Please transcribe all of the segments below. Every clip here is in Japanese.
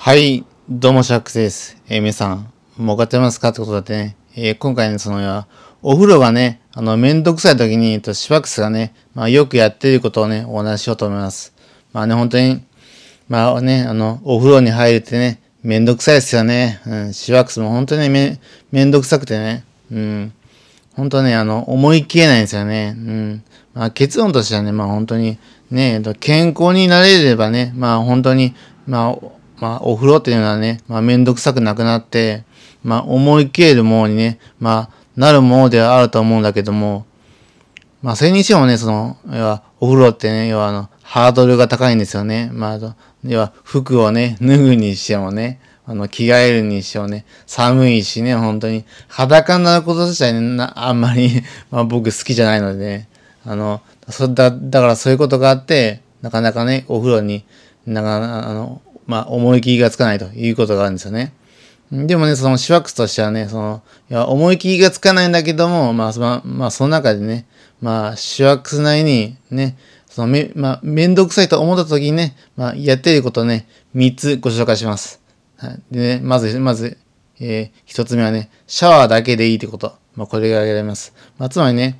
はい、どうもシャックスです。えー皆さん、儲かってますかってことでね、えー今回ね、その、お風呂がね、あの、めんどくさい時に、えっと、シワックスがね、まあ、よくやっていることをね、お話ししようと思います。まあね、本当に、まあね、あの、お風呂に入るってね、めんどくさいですよね。うん、シワックスも本当にめ、めんどくさくてね、うん、本当ね、あの、思い切れないんですよね。うん。まあ、結論としてはね、まあ本当に、ね、えっと健康になれればね、まあ本当に、まあ、まあ、お風呂っていうのはね、まあめんどくさくなくなって、まあ思い切れるものにね、まあ、なるものではあると思うんだけども、まあ、それにしてもね、その、要は、お風呂ってね、要は、あの、ハードルが高いんですよね。まあ、要は、服をね、脱ぐにしてもね、あの、着替えるにしてもね、寒いしね、本当に、裸になること自体ね、なあんまり、まあ、僕好きじゃないのでね、あの、そだ、だからそういうことがあって、なかなかね、お風呂に、なかなか、あの、まあ、思い切りがつかないということがあるんですよね。でもね、そのシワックスとしてはね、その、いや、思い切りがつかないんだけども、まあ、その、まあ、その中でね、まあ、シワックスなりに、ね、そのめ、まあ、めんどくさいと思った時にね、まあ、やってることをね、3つご紹介します。はい。でね、まず、まず、えー、1つ目はね、シャワーだけでいいってこと。まあ、これが挙げられます。まあ、つまりね、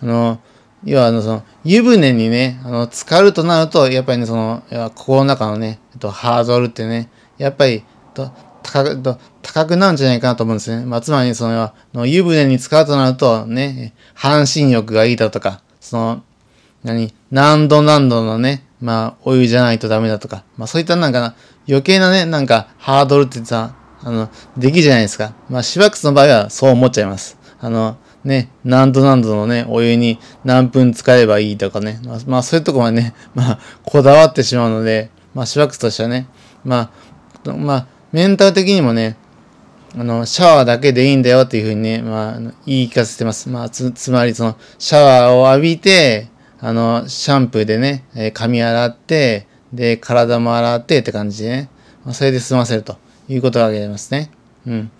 あの、要は、あの、その、湯船にね、あの、浸かるとなると、やっぱりね、その、要は心の中のね、えっと、ハードルってね、やっぱり、と、高く、と高くなるんじゃないかなと思うんですね。まあ、つまり、その、の湯船に浸かるとなると、ね、半身浴がいいだとか、その、何、何度何度のね、まあ、お湯じゃないとダメだとか、まあ、そういったなんかな、余計なね、なんか、ハードルってさ、あの、できるじゃないですか。まあ、シワックスの場合はそう思っちゃいます。あの、ね、何度何度のね、お湯に何分使えばいいとかね、まあ、まあ、そういうとこまでね、まあ、こだわってしまうので、まあ、シワックスとしてはね、まあ、まあ、メンタル的にもね、あの、シャワーだけでいいんだよっていうふうにね、まあ、言い聞かせてます。まあ、つ、つまりその、シャワーを浴びて、あの、シャンプーでね、え髪洗って、で、体も洗ってって感じでね、まあ、それで済ませるということが挙げられますね。うん。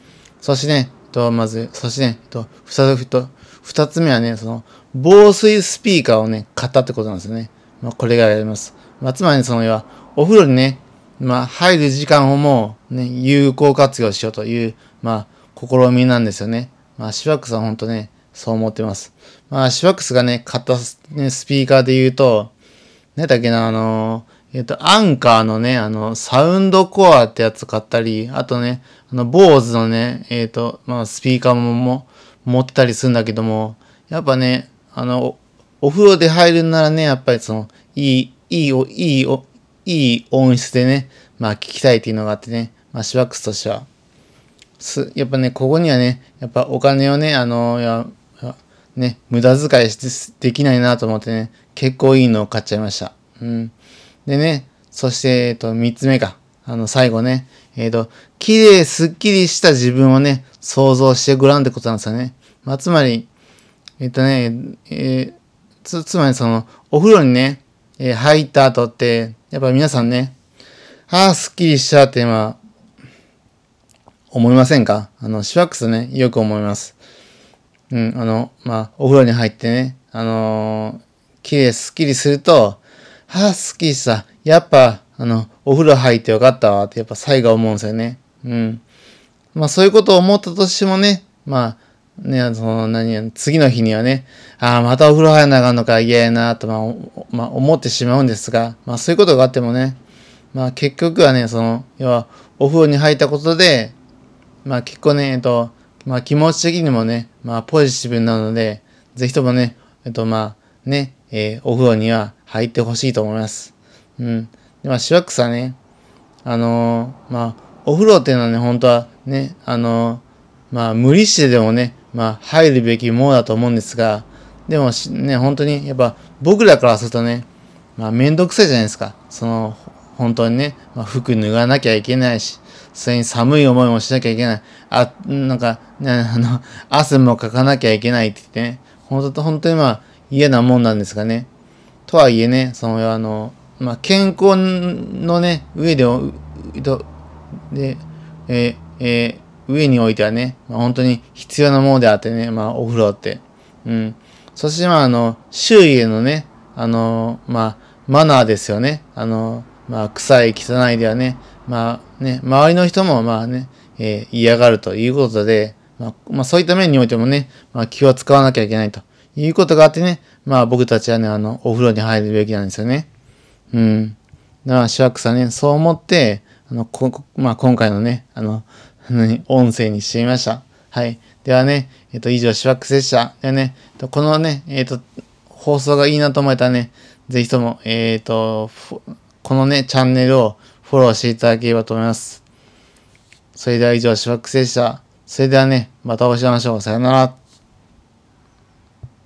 そしてね、と、まず、そしてね、と、二つ、と、二つ目はね、その、防水スピーカーをね、買ったってことなんですよね。まあ、これが挙げられます。まあ、つまりその、要は、お風呂にね、まあ、入る時間をもう、ね、有効活用しようという、まあ、試みなんですよね。まあ、シワックスは本当ね、そう思ってます。まあ、シワックスがね、買った,、ね、スピーカーで言うと、ねだっけな、あの、えっ、と、アンカーのね、あの、サウンドコアってやつ買ったり、あとね、あの、坊主のね、えっ、と、まあ、スピーカーもも持ってたりするんだけども、やっぱね、あの、お風呂で入るならね、やっぱりその、いい、いい、いい、いい音質でね、まあ聞きたいっていうのがあってね、まあシワックスとしては、す、やっぱね、ここにはね、やっぱお金をね、あの、や、ね、無駄遣いしできないなと思ってね、結構いいのを買っちゃいました。うん。でね、そして、えっと、三つ目か。あの、最後ね、えっと、綺麗、すっきりした自分をね、想像してごらんってことなんですよね。まあ、つまり、えっとね、えつ、つまりその、お風呂にね、え入った後って、やっぱ皆さんね、ああ、すっきりしたって、まあ、思いませんか？あの、シワックスね、よく思います。うん、あの、まあ、お風呂に入ってね、あのー綺麗、すっきりすると、ああ、すっきりした。やっぱ、あの、お風呂入ってよかったわって、やっぱ最後思うんですよね。うん。まあ、そういうことを思ったとしてもね、まあ、ね、その、何や、次の日にはね、ああ、またお風呂入らなあかんのか、嫌やな、と、まあ、まあ、思ってしまうんですが、まあ、そういうことがあってもね、まあ、結局はね、その、要は、お風呂に入ったことで、まあ、結構ね、えっと、まあ、気持ち的にもね、まあ、ポジティブなので、ぜひともね、えっと、まあ、ね、えーお風呂には入ってほしいと思います。うん。で、まあ、シワックスはね、あのーまあ、お風呂っていうのはね、本当はね、あのーまあ、無理してでもね、まあ、入るべきものだと思うんですが、でもね、本当に、やっぱ、僕らからするとね、まあ、めんどくさいじゃないですか。その、本当にね、まあ、服脱がなきゃいけないし、それに寒い思いもしなきゃいけない。あ、なんか、ね、あの、汗もかかなきゃいけないって言ってね、本当と本当にまあ、嫌なもんなんですがね。とはいえね、その、あの、まあ、健康のね、上で、で、ええー上においてはね、まあ、本当に必要なものであってね、まあ、お風呂って。うん。そして、まあ、あの、周囲へのね、あの、まあ、マナーですよね。あの、まあ、臭い、汚いではね、まあね、周りの人もまあね、えー、嫌がるということで、まあ、まあ、そういった面においてもね、まあ、気を使わなきゃいけないということがあってね、まあ僕たちはね、あの、お風呂に入るべきなんですよね。うん。だから、シワックさんね、そう思って、あの、こ、まあ今回のね、あの、音声にしてみました。はい。ではね、えっと、以上、シワックスでした。ではね、このね、えっと、放送がいいなと思えたらね、ぜひとも、えっと、このね、チャンネルをフォローしていただければと思います。それでは以上、シワックスでした。それではね、またお会いしましょう。さよなら。